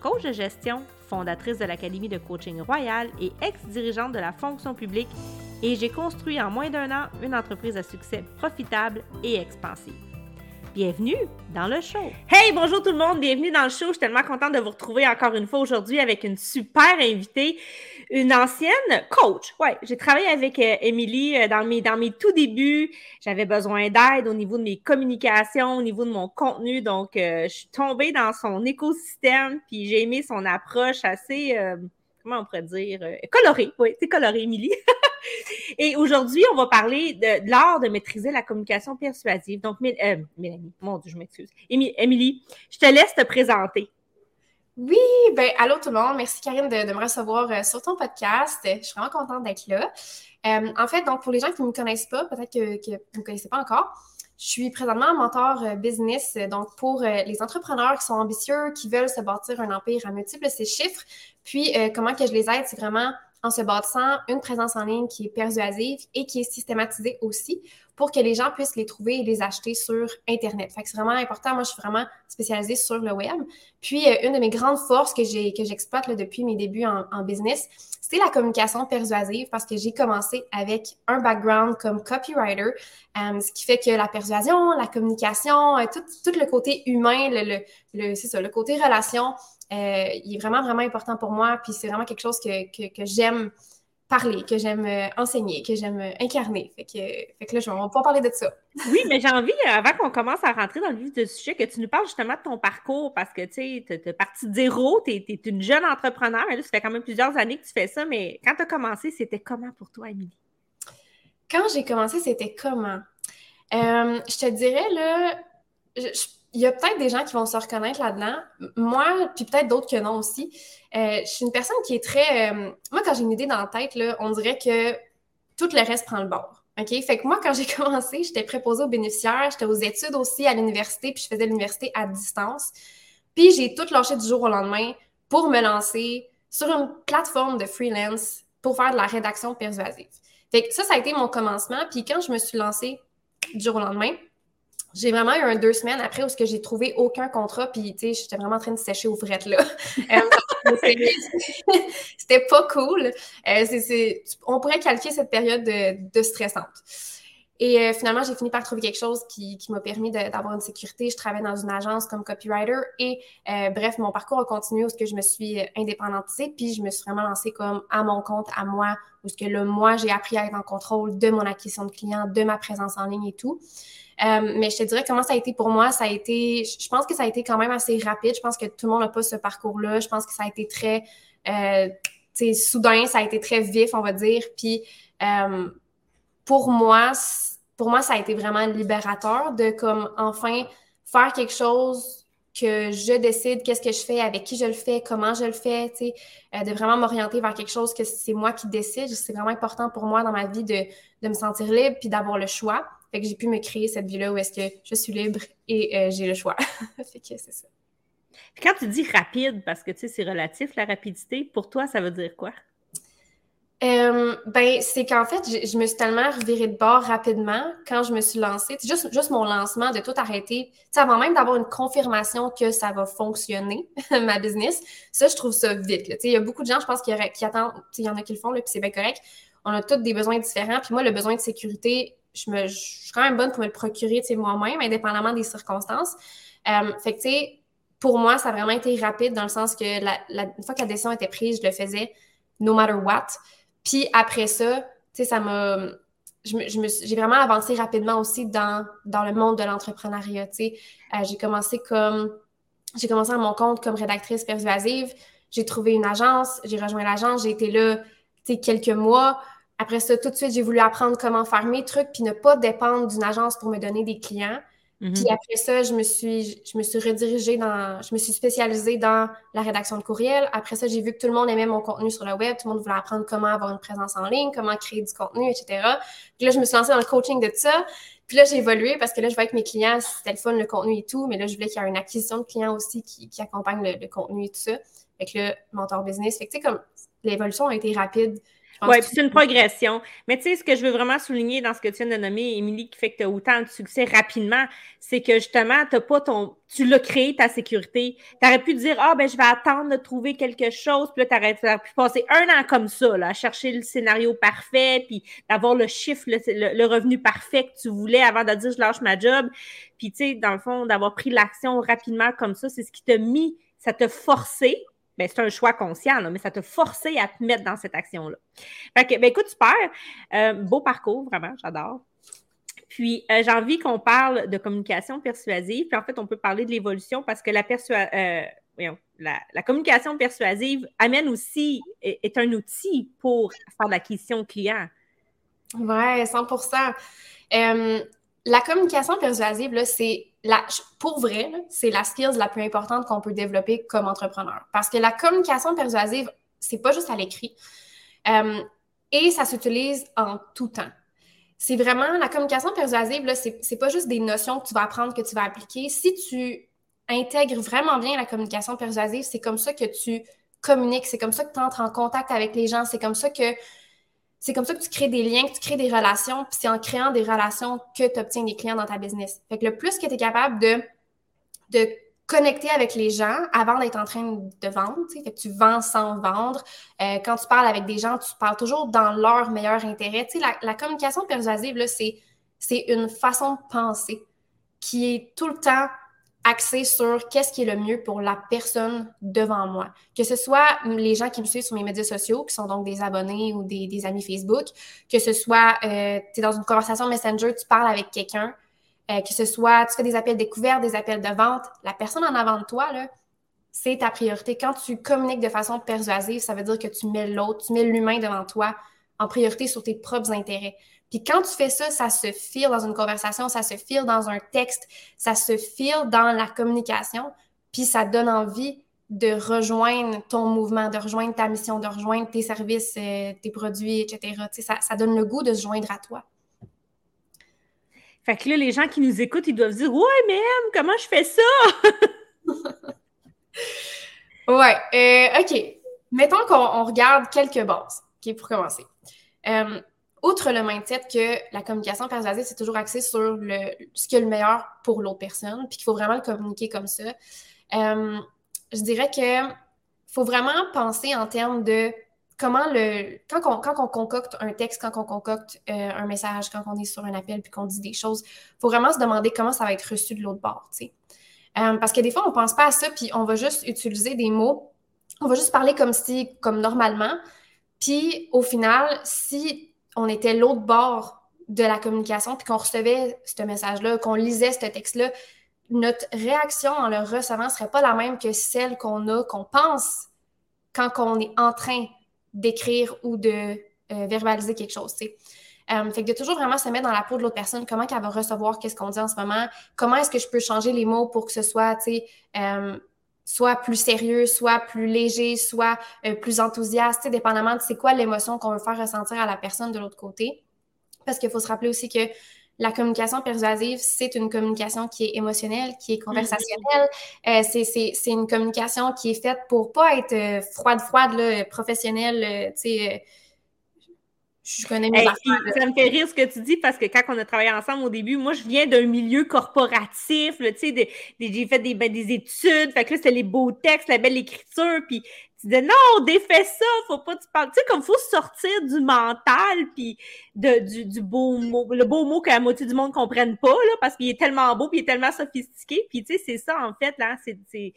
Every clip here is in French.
coach de gestion, fondatrice de l'Académie de coaching royal et ex-dirigeante de la fonction publique, et j'ai construit en moins d'un an une entreprise à succès profitable et expansive. Bienvenue dans le show. Hey, bonjour tout le monde, bienvenue dans le show. Je suis tellement contente de vous retrouver encore une fois aujourd'hui avec une super invitée, une ancienne coach. Ouais, j'ai travaillé avec euh, Émilie euh, dans mes dans mes tout débuts. J'avais besoin d'aide au niveau de mes communications, au niveau de mon contenu, donc euh, je suis tombée dans son écosystème, puis j'ai aimé son approche assez comment on pourrait dire colorée. Oui, c'est coloré, Émilie. Et aujourd'hui, on va parler de, l'art de maîtriser la communication persuasive. Donc, euh, Mélanie, mon Dieu, je m'excuse. Émilie, je te laisse te présenter. Oui, ben allô tout le monde. Merci Karine de, me recevoir euh, sur ton podcast. Je suis vraiment contente d'être là. Euh, en fait, donc pour les gens qui ne me connaissent pas, peut-être que, vous ne me connaissez pas encore, je suis présentement mentor business, donc pour les entrepreneurs qui sont ambitieux, qui veulent se bâtir un empire à multiples ces chiffres. Puis comment que je les aide, c'est vraiment en se bâtissant une présence en ligne qui est persuasive et qui est systématisée aussi pour que les gens puissent les trouver et les acheter sur Internet. Fait que c'est vraiment important. Moi, je suis vraiment spécialisée sur le web. Puis, euh, une de mes grandes forces que j'ai que j'exploite depuis mes débuts en, business, c'est la communication persuasive parce que j'ai commencé avec un background comme copywriter, euh, ce qui fait que la persuasion, la communication, euh, tout, tout, le côté humain, le, le, c'est ça, le côté relation, euh, il est vraiment, vraiment important pour moi. Puis c'est vraiment quelque chose que, que, que j'aime parler, que j'aime euh, enseigner, que j'aime euh, incarner. Fait que, fait que là, je, on va pas parler de ça. Oui, mais j'ai envie, avant qu'on commence à rentrer dans le vif du sujet, que tu nous parles justement de ton parcours parce que tu sais, tu es parti de zéro, tu es, une jeune entrepreneur, mais là, ça fait quand même plusieurs années que tu fais ça, mais quand tu as commencé, c'était comment pour toi, Émilie? Quand j'ai commencé, c'était comment? je te dirais, là, je, il y a peut-être des gens qui vont se reconnaître là-dedans. Moi, puis peut-être d'autres que non aussi. Euh, je suis une personne qui est très. Euh, moi, quand j'ai une idée dans la tête, là, on dirait que tout le reste prend le bord. OK? Fait que moi, quand j'ai commencé, j'étais préposée aux bénéficiaires, j'étais aux études aussi à l'université, puis je faisais l'université à distance. Puis j'ai tout lâché du jour au lendemain pour me lancer sur une plateforme de freelance pour faire de la rédaction persuasive. Fait que ça, ça a été mon commencement. Puis quand je me suis lancée du jour au lendemain, j'ai vraiment eu un deux semaines après où j'ai trouvé aucun contrat, puis tu sais, j'étais vraiment en train de sécher aux frettes là. Euh, c'était pas cool. Euh, on pourrait qualifier cette période de, stressante. Et euh, finalement, j'ai fini par trouver quelque chose qui, m'a permis d'avoir une sécurité. Je travaillais dans une agence comme copywriter et bref, mon parcours a continué où ce que je me suis indépendantisée, puis je me suis vraiment lancée comme à mon compte, à moi, où ce que là, moi, j'ai appris à être en contrôle de mon acquisition de clients, de ma présence en ligne et tout. Euh, mais je te dirais comment ça a été pour moi. Ça a été, je pense que ça a été quand même assez rapide. Je pense que tout le monde n'a pas ce parcours-là. Je pense que ça a été très, euh, soudain, ça a été très vif, on va dire. Puis euh, pour moi, pour moi, ça a été vraiment libérateur de comme enfin faire quelque chose que je décide qu'est-ce que je fais, avec qui je le fais, comment je le fais, tu sais, euh, de vraiment m'orienter vers quelque chose que c'est moi qui décide. C'est vraiment important pour moi dans ma vie de, de me sentir libre puis d'avoir le choix. Fait que j'ai pu me créer cette vie-là où est-ce que je suis libre et euh, j'ai le choix. fait que c'est ça. quand tu dis rapide, parce que tu sais, c'est relatif la rapidité, pour toi, ça veut dire quoi? Euh, ben, c'est qu'en fait, je, me suis tellement revirée de bord rapidement quand je me suis lancée. Juste, juste mon lancement, de tout arrêter. sais, avant même d'avoir une confirmation que ça va fonctionner, ma business, ça, je trouve ça vite. Il y a beaucoup de gens, je pense, qui, qui attendent. Il y en a qui le font, puis c'est bien correct. On a tous des besoins différents. Puis moi, le besoin de sécurité, je, me, je suis quand même bonne pour me le procurer moi-même, indépendamment des circonstances. Euh, fait que, tu sais, pour moi, ça a vraiment été rapide dans le sens que la, une fois que la décision était prise, je le faisais no matter what. Puis après ça, tu sais, ça m'a. J'ai vraiment avancé rapidement aussi dans, dans le monde de l'entrepreneuriat. Tu sais, euh, j'ai commencé comme. J'ai commencé à mon compte comme rédactrice persuasive. J'ai trouvé une agence, j'ai rejoint l'agence, j'ai été là, quelques mois. Après ça, tout de suite, j'ai voulu apprendre comment faire mes trucs puis ne pas dépendre d'une agence pour me donner des clients. Mhm. Puis après ça, je me suis, je me suis redirigée dans, je me suis spécialisée dans la rédaction de courriel. Après ça, j'ai vu que tout le monde aimait mon contenu sur le web, tout le monde voulait apprendre comment avoir une présence en ligne, comment créer du contenu, etc. Puis là, je me suis lancée dans le coaching de ça. Puis là, j'ai évolué parce que là, je vois que mes clients, c'était le fun, le contenu et tout, mais là, je voulais qu'il y ait une acquisition de clients aussi qui, qui accompagne le, le, contenu et tout ça. Fait que là, mentor business. Fait que tu sais, comme l'évolution a été rapide. Oui, puis c'est une progression. Mais tu sais, ce que je veux vraiment souligner dans ce que tu viens de nommer, Émilie, qui fait que tu as autant de succès rapidement, c'est que justement, tu pas ton. Tu l'as créé ta sécurité. Tu aurais pu dire Ah, ben, je vais attendre de trouver quelque chose. Puis là, tu aurais pu passer un an comme ça, là, à chercher le scénario parfait, puis d'avoir le chiffre, le, revenu parfait que tu voulais avant de dire je lâche ma job. Puis, tu sais, dans le fond, d'avoir pris l'action rapidement comme ça, c'est ce qui t'a mis, ça t'a forcé ben, c'est un choix conscient, mais ça t'a forcé à te mettre dans cette action-là. Fait que, ben, écoute, super. Euh, beau parcours, vraiment, j'adore. Puis, euh, j'ai envie qu'on parle de communication persuasive. Puis, en fait, on peut parler de l'évolution parce que la, euh, la, communication persuasive amène aussi, est, un outil pour faire l'acquisition client. Ouais, 100 La communication persuasive, c'est la, pour vrai, c'est la skills la plus importante qu'on peut développer comme entrepreneur. Parce que la communication persuasive, c'est pas juste à l'écrit. Euh, et ça s'utilise en tout temps. C'est vraiment la communication persuasive, c'est pas juste des notions que tu vas apprendre, que tu vas appliquer. Si tu intègres vraiment bien la communication persuasive, c'est comme ça que tu communiques, c'est comme ça que tu entres en contact avec les gens, c'est comme ça que c'est comme ça que tu crées des liens, que tu crées des relations, puis c'est en créant des relations que tu obtiens des clients dans ta business. Fait que le plus que tu es capable de, connecter avec les gens avant d'être en train de vendre, que tu vends sans vendre. Euh, quand tu parles avec des gens, tu parles toujours dans leur meilleur intérêt. La, la communication persuasive, c'est une façon de penser qui est tout le temps axé sur qu'est-ce qui est le mieux pour la personne devant moi. Que ce soit les gens qui me suivent sur mes médias sociaux, qui sont donc des abonnés ou des, amis Facebook, que ce soit euh, tu es dans une conversation Messenger, tu parles avec quelqu'un, euh, que ce soit tu fais des appels découverts, des appels de vente, la personne en avant de toi, c'est ta priorité. Quand tu communiques de façon persuasive, ça veut dire que tu mets l'autre, tu mets l'humain devant toi en priorité sur tes propres intérêts. Puis quand tu fais ça, ça se file dans une conversation, ça se file dans un texte, ça se file dans la communication, puis ça donne envie de rejoindre ton mouvement, de rejoindre ta mission, de rejoindre tes services, euh, tes produits, etc. Ça, ça donne le goût de se joindre à toi. Fait que là, les gens qui nous écoutent, ils doivent dire Ouais, mais comment je fais ça? ouais, euh, OK. Mettons qu'on regarde quelques bases, OK, pour commencer. Euh, outre le mindset que la communication persuasive, c'est toujours axé sur le, ce qui est le meilleur pour l'autre personne, puis qu'il faut vraiment le communiquer comme ça, euh, je dirais que faut vraiment penser en termes de comment le. Quand on, quand on concocte un texte, quand on concocte euh, un message, quand on est sur un appel puis qu'on dit des choses, il faut vraiment se demander comment ça va être reçu de l'autre bord, tu sais. Euh, parce que des fois, on pense pas à ça, puis on va juste utiliser des mots, on va juste parler comme si, comme normalement. Puis au final, si on était l'autre bord de la communication, puis qu'on recevait ce message-là, qu'on lisait ce texte-là, notre réaction en le recevant ne serait pas la même que celle qu'on a, qu'on pense quand on est en train d'écrire ou de euh, verbaliser quelque chose. Euh, fait que de toujours vraiment se mettre dans la peau de l'autre personne, comment elle va recevoir qu'est-ce qu'on dit en ce moment, comment est-ce que je peux changer les mots pour que ce soit, tu sais, euh, soit plus sérieux, soit plus léger, soit euh, plus enthousiaste, dépendamment de c'est quoi l'émotion qu'on veut faire ressentir à la personne de l'autre côté. Parce qu'il faut se rappeler aussi que la communication persuasive, c'est une communication qui est émotionnelle, qui est conversationnelle. Euh, c'est une communication qui est faite pour pas être euh, froide, froide, là, professionnelle, tu sais je connais mes Ça me fait rire ce que tu dis parce que quand on a travaillé ensemble au début, moi, je viens d'un milieu corporatif, tu sais, j'ai fait des, ben, des études, fait que là, c'était les beaux textes, la belle écriture, puis tu disais non, défais ça, faut pas tu parles. Tu sais, comme faut sortir du mental, puis de, du, du, beau mot, le beau mot que la moitié du monde comprenne pas, là, parce qu'il est tellement beau, puis il est tellement sophistiqué, puis tu sais, c'est ça, en fait, là, c'est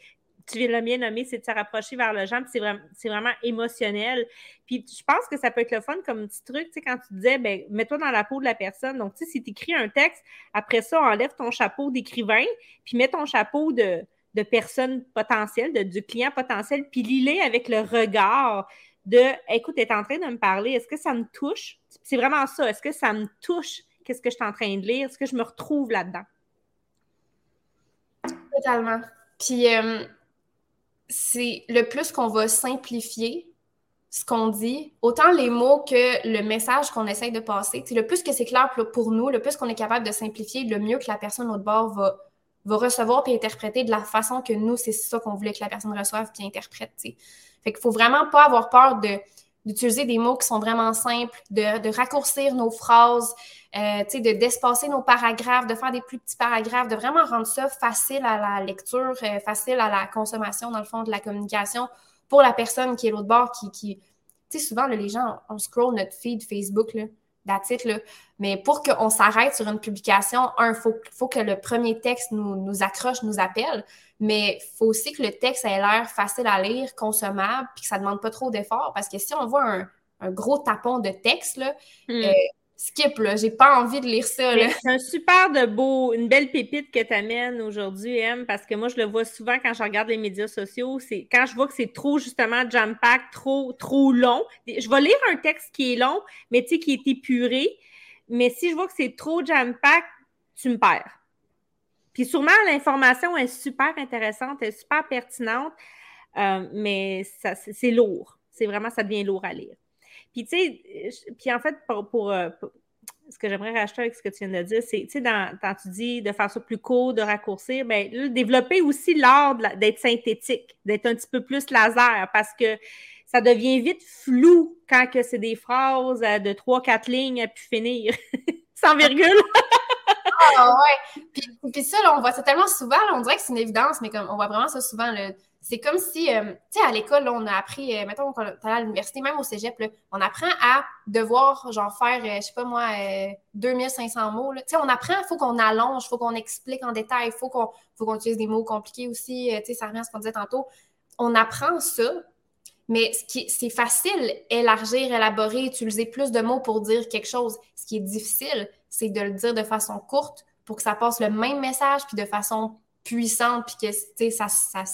tu viens de le bien nommer, c'est de se rapprocher vers le gens, puis c'est vraiment, vraiment émotionnel. Puis je pense que ça peut être le fun comme petit truc, tu sais, quand tu disais, ben, mets-toi dans la peau de la personne. Donc, tu sais, si tu écris un texte, après ça, enlève ton chapeau d'écrivain, puis mets ton chapeau de, de personne potentielle, de, du client potentiel, puis lis avec le regard de, écoute, tu es en train de me parler, est-ce que ça me touche? C'est vraiment ça, est-ce que ça me touche? Qu'est-ce que je suis en train de lire? Est-ce que je me retrouve là-dedans? Totalement. Puis, euh, c'est le plus qu'on va simplifier ce qu'on dit, autant les mots que le message qu'on essaye de passer. le plus que c'est clair pour nous, le plus qu'on est capable de simplifier, le mieux que la personne au bord va, recevoir et interpréter de la façon que nous, c'est ça qu'on voulait que la personne reçoive puis interprète. Fait qu'il faut vraiment pas avoir peur d'utiliser des mots qui sont vraiment simples, de raccourcir nos phrases, euh, de d'espacer nos paragraphes, de faire des plus petits paragraphes, de vraiment rendre ça facile à la lecture, euh, facile à la consommation, dans le fond, de la communication pour la personne qui est l'autre bord, qui, qui tu sais, souvent, les gens, on scroll notre feed Facebook, là, it, là. Mais pour qu'on s'arrête sur une publication, un, il faut, faut, que le premier texte nous, nous accroche, nous appelle, mais il faut aussi que le texte ait l'air facile à lire, consommable, puis que ça ne demande pas trop d'efforts. Parce que si on voit un, un gros tapon de texte, là, hmm. euh, skip, là. J'ai pas envie de lire ça, C'est un super de beau, une belle pépite que tu amènes aujourd'hui, M, parce que moi, je le vois souvent quand je regarde les médias sociaux. C'est quand je vois que c'est trop, justement, jam-pack, trop, trop long. Je vais lire un texte qui est long, mais tu sais, qui est épuré. Mais si je vois que c'est trop jam-pack, tu me perds. Puis sûrement, l'information est super intéressante, elle est super pertinente, euh, mais c'est lourd. C'est vraiment, ça devient lourd à lire. Puis, tu sais, puis en fait, pour, euh, ce que j'aimerais racheter avec ce que tu viens de dire, c'est, tu sais, quand tu dis de faire ça plus court, de raccourcir, bien, développer aussi l'art d'être synthétique, d'être un petit peu plus laser, parce que ça devient vite flou quand que c'est des phrases euh, de trois, quatre lignes à pu finir, sans virgule. Ah ouais! Puis, puis ça, là, on voit ça tellement souvent, on dirait que c'est une évidence, mais comme on voit vraiment ça souvent, c'est comme si, euh, tu sais, à l'école, on a appris, euh, mettons, quand on à l'université, même au cégep, on apprend à devoir, genre, faire, euh, je sais pas moi, 2500 mots. Tu sais, on apprend, il faut qu'on allonge, il faut qu'on explique en détail, il faut qu'on utilise des mots compliqués aussi. tu sais, ça revient à ce qu'on disait tantôt. On apprend ça, mais ce qui, c'est facile, élargir, élaborer, utiliser plus de mots pour dire quelque chose. Ce qui est difficile, c'est de le dire de façon courte pour que ça passe le même message, puis de façon puissante, puis que, ça, ça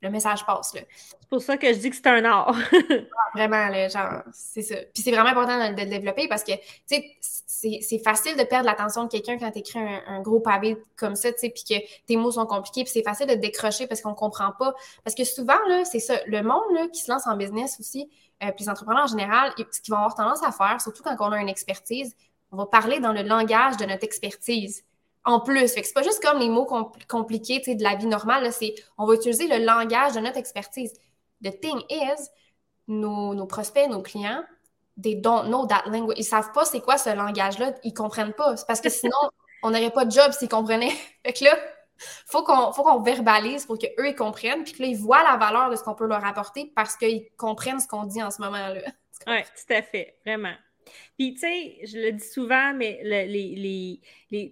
le message passe. C'est pour ça que je dis que c'est un art. Vraiment, là, genre, c'est ça. Puis c'est vraiment important de, le développer parce que, tu sais, c'est facile de perdre l'attention de quelqu'un quand tu écris un, gros pavé comme ça, tu sais, puis que tes mots sont compliqués, puis c'est facile de décrocher parce qu'on comprend pas. Parce que souvent, là, c'est ça, le monde là, qui se lance en business aussi, euh, puis les entrepreneurs en général, ce qu'ils vont avoir tendance à faire, surtout quand on a une expertise, on va parler dans le langage de notre expertise en plus. Fait que c'est pas juste comme les mots compliqués de la vie normale, c'est on va utiliser le langage de notre expertise. The thing is, nos, prospects, nos clients, they don't know that language. Ils savent pas c'est quoi ce langage-là, ils comprennent pas. Parce que sinon, on n'aurait pas de job s'ils comprenaient. fait que là, faut qu'on faut qu'on verbalise pour qu'eux ils comprennent, puis que là, ils voient la valeur de ce qu'on peut leur apporter parce qu'ils comprennent ce qu'on dit en ce moment-là. Oui, tout à fait, vraiment. Puis, tu sais, je le dis souvent, mais les,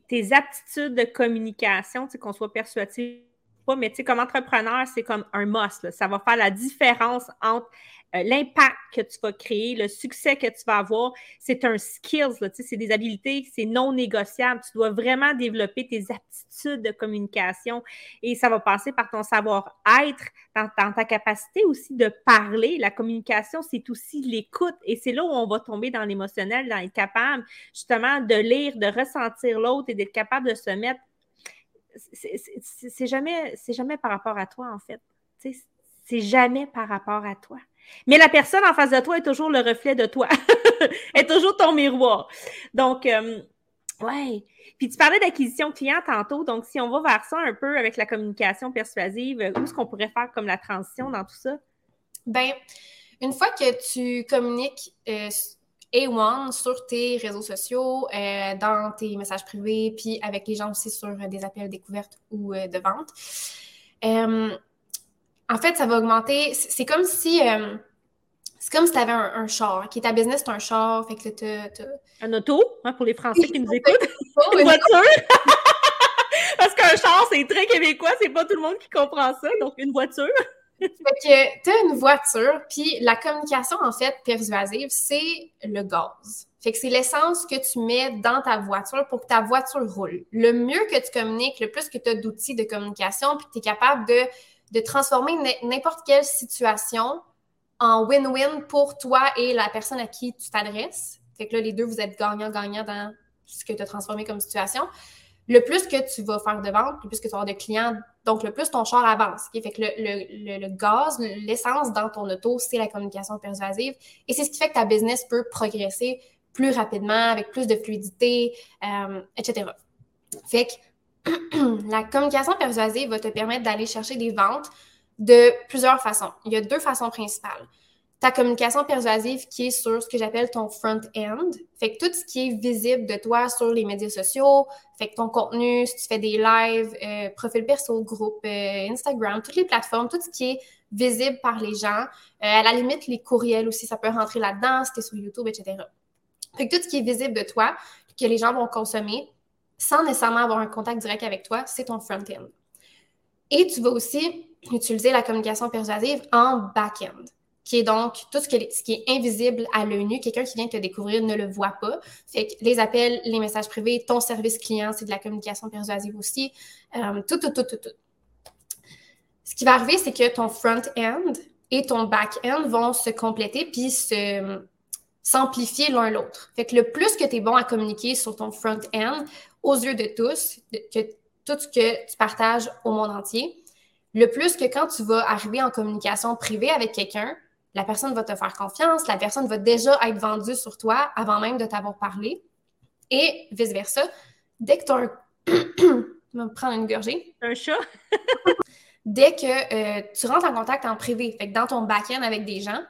tes aptitudes de communication, tu sais, qu'on soit persuasif pas, mais tu sais, comme entrepreneur, c'est comme un must. Ça va faire la différence entre euh, l'impact que tu vas créer, le succès que tu vas avoir, c'est un skills, c'est des habiletés, c'est non négociable. Tu dois vraiment développer tes aptitudes de communication et ça va passer par ton savoir-être, dans, ta capacité aussi de parler. La communication, c'est aussi l'écoute et c'est là où on va tomber dans l'émotionnel, dans être capable justement de lire, de ressentir l'autre et d'être capable de se mettre. C'est jamais, par rapport à toi, en fait. C'est jamais par rapport à toi. Mais la personne en face de toi est toujours le reflet de toi, est toujours ton miroir. Donc, euh, ouais. Puis tu parlais d'acquisition client tantôt, donc si on va vers ça un peu avec la communication persuasive, où est-ce qu'on pourrait faire comme la transition dans tout ça? Ben, une fois que tu communiques euh, A1 sur tes réseaux sociaux, euh, dans tes messages privés, puis avec les gens aussi sur des appels découvertes ou de vente, en fait, ça va augmenter. C'est comme si. Euh, c'est comme si tu avais un, char, qui est ta business, c'est un char. Fait que Un auto, hein, pour les Français qui nous écoutent. une voiture. Parce qu'un char, c'est très québécois, c'est pas tout le monde qui comprend ça. Donc, une voiture. Fait que t'as une voiture, puis la communication, en fait, persuasive, c'est le gaz. Fait que c'est l'essence que tu mets dans ta voiture pour que ta voiture roule. Le mieux que tu communiques, le plus que tu as d'outils de communication, puis que tu es capable de de transformer n'importe quelle situation en win-win pour toi et la personne à qui tu t'adresses. Fait que là, les deux, vous êtes gagnant-gagnant dans ce que tu as transformé comme situation. Le plus que tu vas faire de ventes, le plus que tu avoir de clients Donc, le plus ton char avance. Fait que le, gaz, l'essence dans ton auto, c'est la communication persuasive. Et c'est ce qui fait que ta business peut progresser plus rapidement, avec plus de fluidité, euh, etc. Fait que la communication persuasive va te permettre d'aller chercher des ventes de plusieurs façons. Il y a deux façons principales. Ta communication persuasive qui est sur ce que j'appelle ton front-end. Fait que tout ce qui est visible de toi sur les médias sociaux, fait que ton contenu, si tu fais des lives, euh, profil perso, groupe, euh, Instagram, toutes les plateformes, tout ce qui est visible par les gens. à la limite, les courriels aussi, ça peut rentrer là-dedans, si tu es sur YouTube, etc. Fait que tout ce qui est visible de toi, que les gens vont consommer, sans nécessairement avoir un contact direct avec toi, c'est ton front-end. Et tu vas aussi utiliser la communication persuasive en back-end, qui est donc tout ce, qui est invisible à l'œil nu. Quelqu'un qui vient te découvrir ne le voit pas. Fait que les appels, les messages privés, ton service client, c'est de la communication persuasive aussi. Euh, tout, tout, tout, tout, tout. Ce qui va arriver, c'est que ton front-end et ton back-end vont se compléter puis se, s'amplifier l'un l'autre. Fait que le plus que tu es bon à communiquer sur ton front-end, aux yeux de tous, que tout ce que tu partages au monde entier, le plus que quand tu vas arriver en communication privée avec quelqu'un, la personne va te faire confiance, la personne va déjà être vendue sur toi avant même de t'avoir parlé. Et vice-versa, dès que tu as un... Je vais me prendre une gorgée. Un chat? dès que euh, tu rentres en contact en privé, fait que dans ton back-end avec des gens,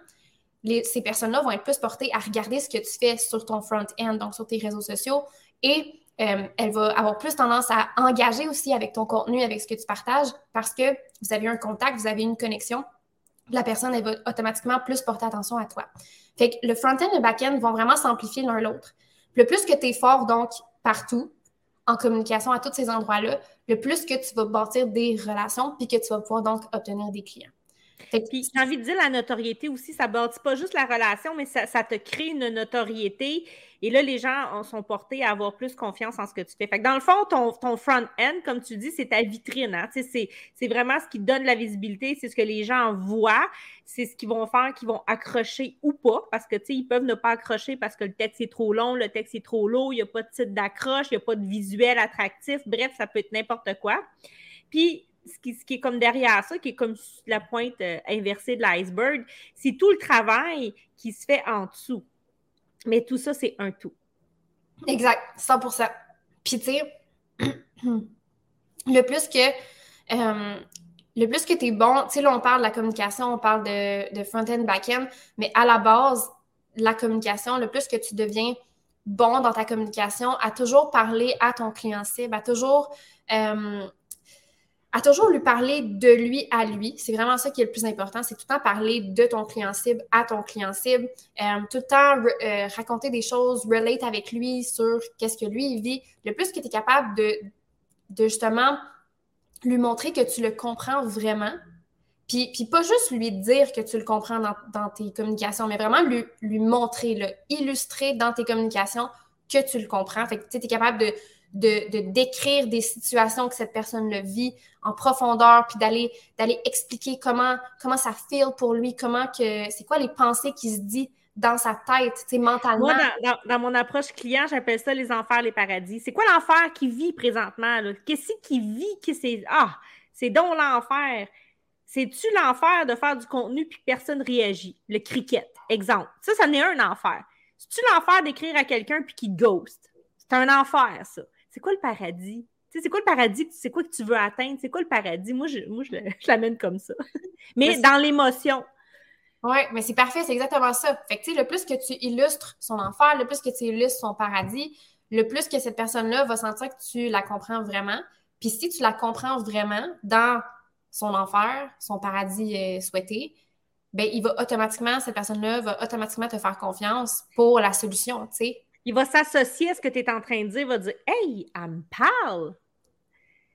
ces personnes-là vont être plus portées à regarder ce que tu fais sur ton front-end, donc sur tes réseaux sociaux, et euh, elle va avoir plus tendance à engager aussi avec ton contenu, avec ce que tu partages, parce que vous avez un contact, vous avez une connexion. La personne, elle va automatiquement plus porter attention à toi. Fait que le front-end et le back-end vont vraiment s'amplifier l'un l'autre. Le plus que tu es fort, donc, partout, en communication à tous ces endroits-là, le plus que tu vas bâtir des relations, puis que tu vas pouvoir donc obtenir des clients. Puis j'ai envie de dire la notoriété aussi, ça bâtit pas juste la relation, mais ça, te crée une notoriété. Et là, les gens sont portés à avoir plus confiance en ce que tu fais. Dans le fond, ton, ton front-end, comme tu dis, c'est ta vitrine. Hein? C'est vraiment ce qui donne la visibilité, c'est ce que les gens voient, c'est ce qu'ils vont faire, qu'ils vont accrocher ou pas, parce que ils peuvent ne pas accrocher parce que le texte est trop long, le texte est trop lourd, il n'y a pas de titre d'accroche, il n'y a pas de visuel attractif. Bref, ça peut être n'importe quoi. Puis, ce qui, est comme derrière ça, qui est comme la pointe euh, inversée de l'iceberg, c'est tout le travail qui se fait en dessous. Mais tout ça, c'est un tout. Exact, 100 Puis, tu sais, le plus que. Euh, le plus que tu es bon, tu sais, là, on parle de la communication, on parle de, de front-end, back-end, mais à la base, la communication, le plus que tu deviens bon dans ta communication, à toujours parler à ton client cible, à toujours euh, à toujours lui parler de lui à lui. C'est vraiment ça qui est le plus important. C'est tout le temps parler de ton client cible à ton client cible. Euh, tout le temps euh, raconter des choses, relate avec lui sur qu'est-ce que lui vit. Le plus que tu es capable de, justement lui montrer que tu le comprends vraiment. Puis, puis pas juste lui dire que tu le comprends dans, tes communications, mais vraiment lui, montrer, illustrer dans tes communications que tu le comprends. Fait que tu es capable de, de, décrire des situations que cette personne le vit en profondeur, puis d'aller expliquer comment ça feel pour lui, comment que c'est quoi les pensées qui se dit dans sa tête, mentalement. Dans, mon approche client, j'appelle ça les enfers, les paradis. C'est quoi l'enfer qui vit présentement? Qu'est-ce qui vit? c'est Ah, c'est donc l'enfer. C'est-tu l'enfer de faire du contenu puis personne réagit? Le cricket, exemple. Ça, ça n'est un enfer. C'est-tu l'enfer d'écrire à quelqu'un puis qui ghost? C'est un enfer, ça c'est quoi le paradis? Tu sais, c'est quoi le paradis? C'est quoi que tu veux atteindre? C'est quoi le paradis? Moi, je, moi, je, l'amène comme ça. mais dans l'émotion. Oui, mais c'est parfait, c'est exactement ça. Fait que, le plus que tu illustres son enfer, le plus que tu illustres son paradis, le plus que cette personne-là va sentir que tu la comprends vraiment. Puis si tu la comprends vraiment dans son enfer, son paradis euh, souhaité, ben il va automatiquement, cette personne-là va automatiquement te faire confiance pour la solution, tu sais il va s'associer à ce que tu es en train de dire, il va dire Hey, elle me parle.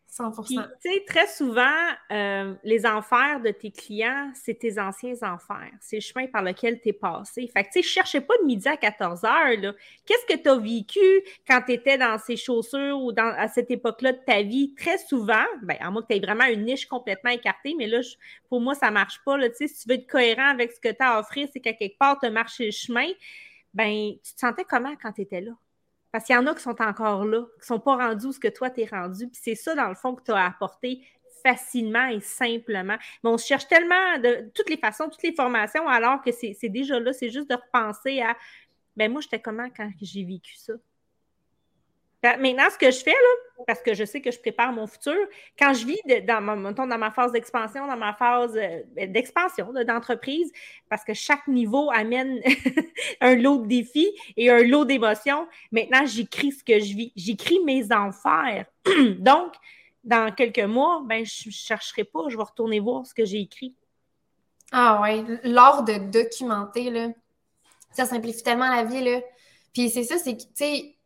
100 Tu sais, très souvent, euh, les enfers de tes clients, c'est tes anciens enfers. C'est le chemin par lequel tu es passé. Fait que, tu sais, je cherchais pas de midi à 14 heures. Qu'est-ce que tu as vécu quand tu étais dans ces chaussures ou dans, à cette époque-là de ta vie? Très souvent, ben, à moins que tu aies vraiment une niche complètement écartée, mais là, pour moi, ça marche pas. Là. Si tu veux être cohérent avec ce que tu as à offrir, c'est qu'à quelque part, tu as marché le chemin ben, tu te sentais comment quand tu étais là? Parce qu'il y en a qui sont encore là, qui ne sont pas rendus où ce que toi, tu es rendu. Puis c'est ça, dans le fond, que tu as apporté facilement et simplement. Mais on cherche tellement de toutes les façons, toutes les formations, alors que c'est déjà là, c'est juste de repenser à ben moi, j'étais comment quand j'ai vécu ça? Maintenant, ce que je fais, là, parce que je sais que je prépare mon futur, quand je vis dans, ma, dans ma phase d'expansion, dans ma phase euh, d'expansion d'entreprise, parce que chaque niveau amène un lot de défis et un lot d'émotions, maintenant, j'écris ce que je vis. J'écris mes enfers. Donc, dans quelques mois, ben, je ne chercherai pas, je vais retourner voir ce que j'ai écrit. Ah ouais, l'art de documenter, là, ça simplifie tellement la vie, là. Puis c'est ça, c'est que, tu sais,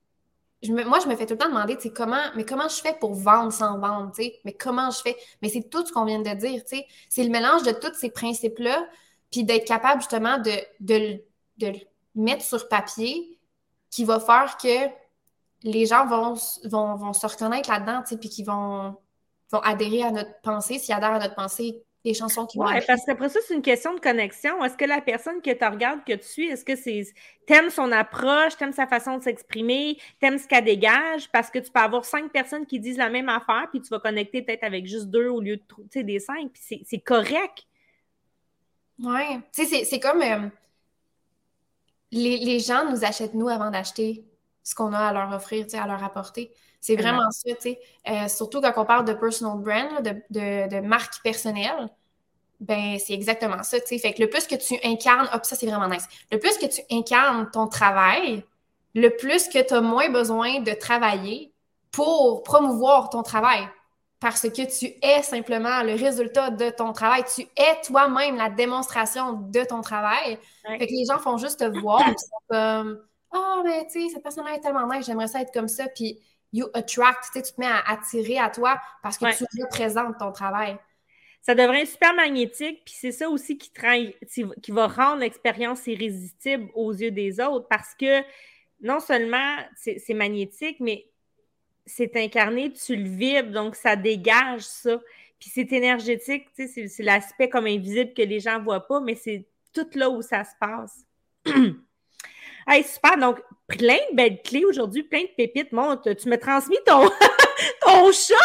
moi, je me fais tout le temps demander, tu sais, comment, mais comment je fais pour vendre sans vendre, tu sais, mais comment je fais? Mais c'est tout ce qu'on vient de dire, tu sais. C'est le mélange de tous ces principes-là, puis d'être capable justement de, de, le mettre sur papier qui va faire que les gens vont, vont, vont se reconnaître là-dedans, tu sais, puis qui vont, vont adhérer à notre pensée. S'ils adhèrent à notre pensée, les chansons qui vont. Oui, parce qu'après ça, c'est une question de connexion. Est-ce que la personne que tu regardes, que tu suis, est-ce que c'est t'aimes son approche, t'aimes sa façon de s'exprimer, t'aimes ce qu'elle dégage? Parce que tu peux avoir cinq personnes qui disent la même affaire, puis tu vas connecter peut-être avec juste deux au lieu de des cinq, puis c'est correct. Oui. Tu sais, c'est comme euh, les, les, gens nous achètent nous avant d'acheter ce qu'on a à leur offrir, à leur apporter. C'est vraiment ça, tu sais. Euh, surtout quand on parle de personal brand, de, de, marque personnelle, ben c'est exactement ça, tu sais. Fait que le plus que tu incarnes, hop, ça c'est vraiment nice. Le plus que tu incarnes ton travail, le plus que tu as moins besoin de travailler pour promouvoir ton travail. Parce que tu es simplement le résultat de ton travail. Tu es toi-même la démonstration de ton travail. Fait que les gens font juste te voir, ils sont comme Ah, oh, mais tu sais, cette personne-là est tellement nice, j'aimerais ça être comme ça. Puis you attract, tu te mets à attirer à toi parce que tu représentes ton travail. Ça devrait être super magnétique, puis c'est ça aussi qui, qui va rendre l'expérience irrésistible aux yeux des autres parce que non seulement c'est magnétique, mais c'est incarné, tu le vibres, donc ça dégage ça. Puis c'est énergétique, c'est l'aspect comme invisible que les gens ne voient pas, mais c'est tout là où ça se passe. Hey, super. Donc, plein de belles clés aujourd'hui, plein de pépites. Monte, tu m'as transmis ton, ton chat.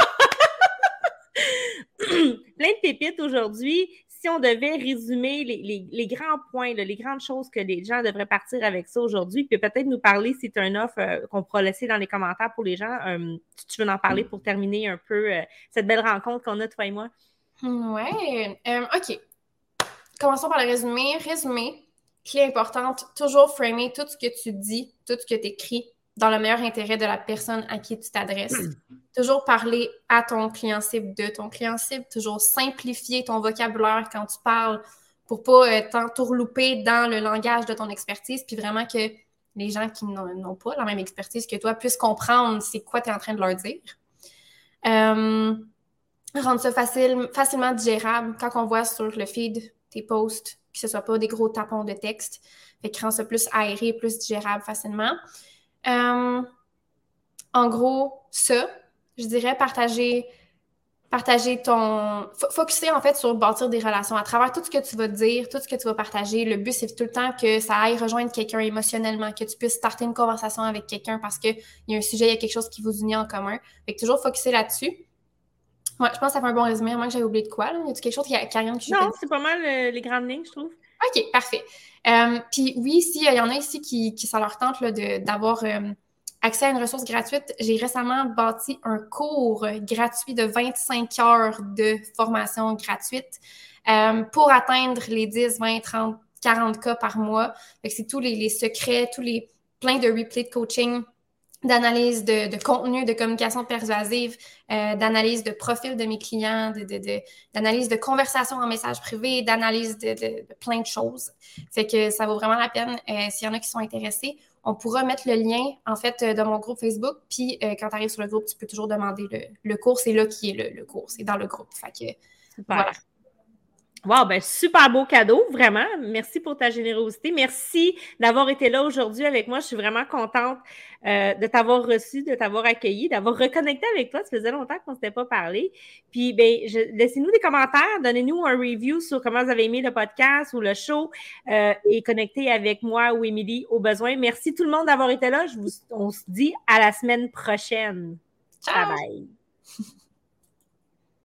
plein de pépites aujourd'hui. Si on devait résumer les, grands points, les grandes choses que les gens devraient partir avec ça aujourd'hui, puis peut-être nous parler si tu as une offre euh, qu'on pourra laisser dans les commentaires pour les gens. Euh, si tu veux en parler pour terminer un peu euh, cette belle rencontre qu'on a, toi et moi? Ouais. OK. Commençons par le résumé. Résumé, clé importante, toujours framer tout ce que tu dis, tout ce que tu écris dans le meilleur intérêt de la personne à qui tu t'adresses. toujours parler à ton client cible, de ton client cible, toujours simplifier ton vocabulaire quand tu parles pour pas euh, t'entourlouper dans le langage de ton expertise, puis vraiment que les gens qui n'ont pas la même expertise que toi puissent comprendre c'est quoi tu es en train de leur dire. Euh, rendre ça facile, facilement digérable quand on voit sur le feed tes posts que ce soit pas des gros tapons de texte. Fait que rend ça plus aéré, plus digérable facilement. Euh, en gros, ça, je dirais partager, partager ton. Focuser en fait sur bâtir des relations à travers tout ce que tu vas dire, tout ce que tu vas partager. Le but, c'est tout le temps que ça aille rejoindre quelqu'un émotionnellement, que tu puisses starter une conversation avec quelqu'un parce qu'il y a un sujet, il y a quelque chose qui vous unit en commun. Fait toujours focuser là-dessus. Ouais, je pense que ça fait un bon résumé, à moins que j'avais oublié de quoi. Là. Y a-t-il quelque chose qui a, qui rien Non, c'est pas mal euh, les grandes lignes, je trouve. OK, parfait. Euh, puis oui, s'il y en a ici qui, qui ça leur tente d'avoir euh, accès à une ressource gratuite, j'ai récemment bâti un cours gratuit de 25 heures de formation gratuite pour atteindre les 10, 20, 30, 40 cas par mois. C'est tous les, les secrets, tous les plein de replays de coaching d'analyse de, contenu, de communication persuasive, euh, d'analyse de profil de mes clients, d'analyse de, de, conversation en message privé, d'analyse de, plein de choses. Fait que ça vaut vraiment la peine. Euh, s'il y en a qui sont intéressés, on pourra mettre le lien, en fait, euh, dans mon groupe Facebook. Puis, quand tu arrives sur le groupe, tu peux toujours demander le, le cours. C'est là qui est le, cours. C'est dans le groupe. Fait que, voilà. Wow, ben super beau cadeau, vraiment. Merci pour ta générosité. Merci d'avoir été là aujourd'hui avec moi. Je suis vraiment contente euh, de t'avoir reçu, de t'avoir accueilli, d'avoir reconnecté avec toi. Ça faisait longtemps qu'on ne s'était pas parlé. Puis, ben, laissez-nous des commentaires, donnez-nous un review sur comment vous avez aimé le podcast ou le show euh, et connectez avec moi ou Émilie au besoin. Merci tout le monde d'avoir été là. Je vous, on se dit à la semaine prochaine. Ciao. Bye bye.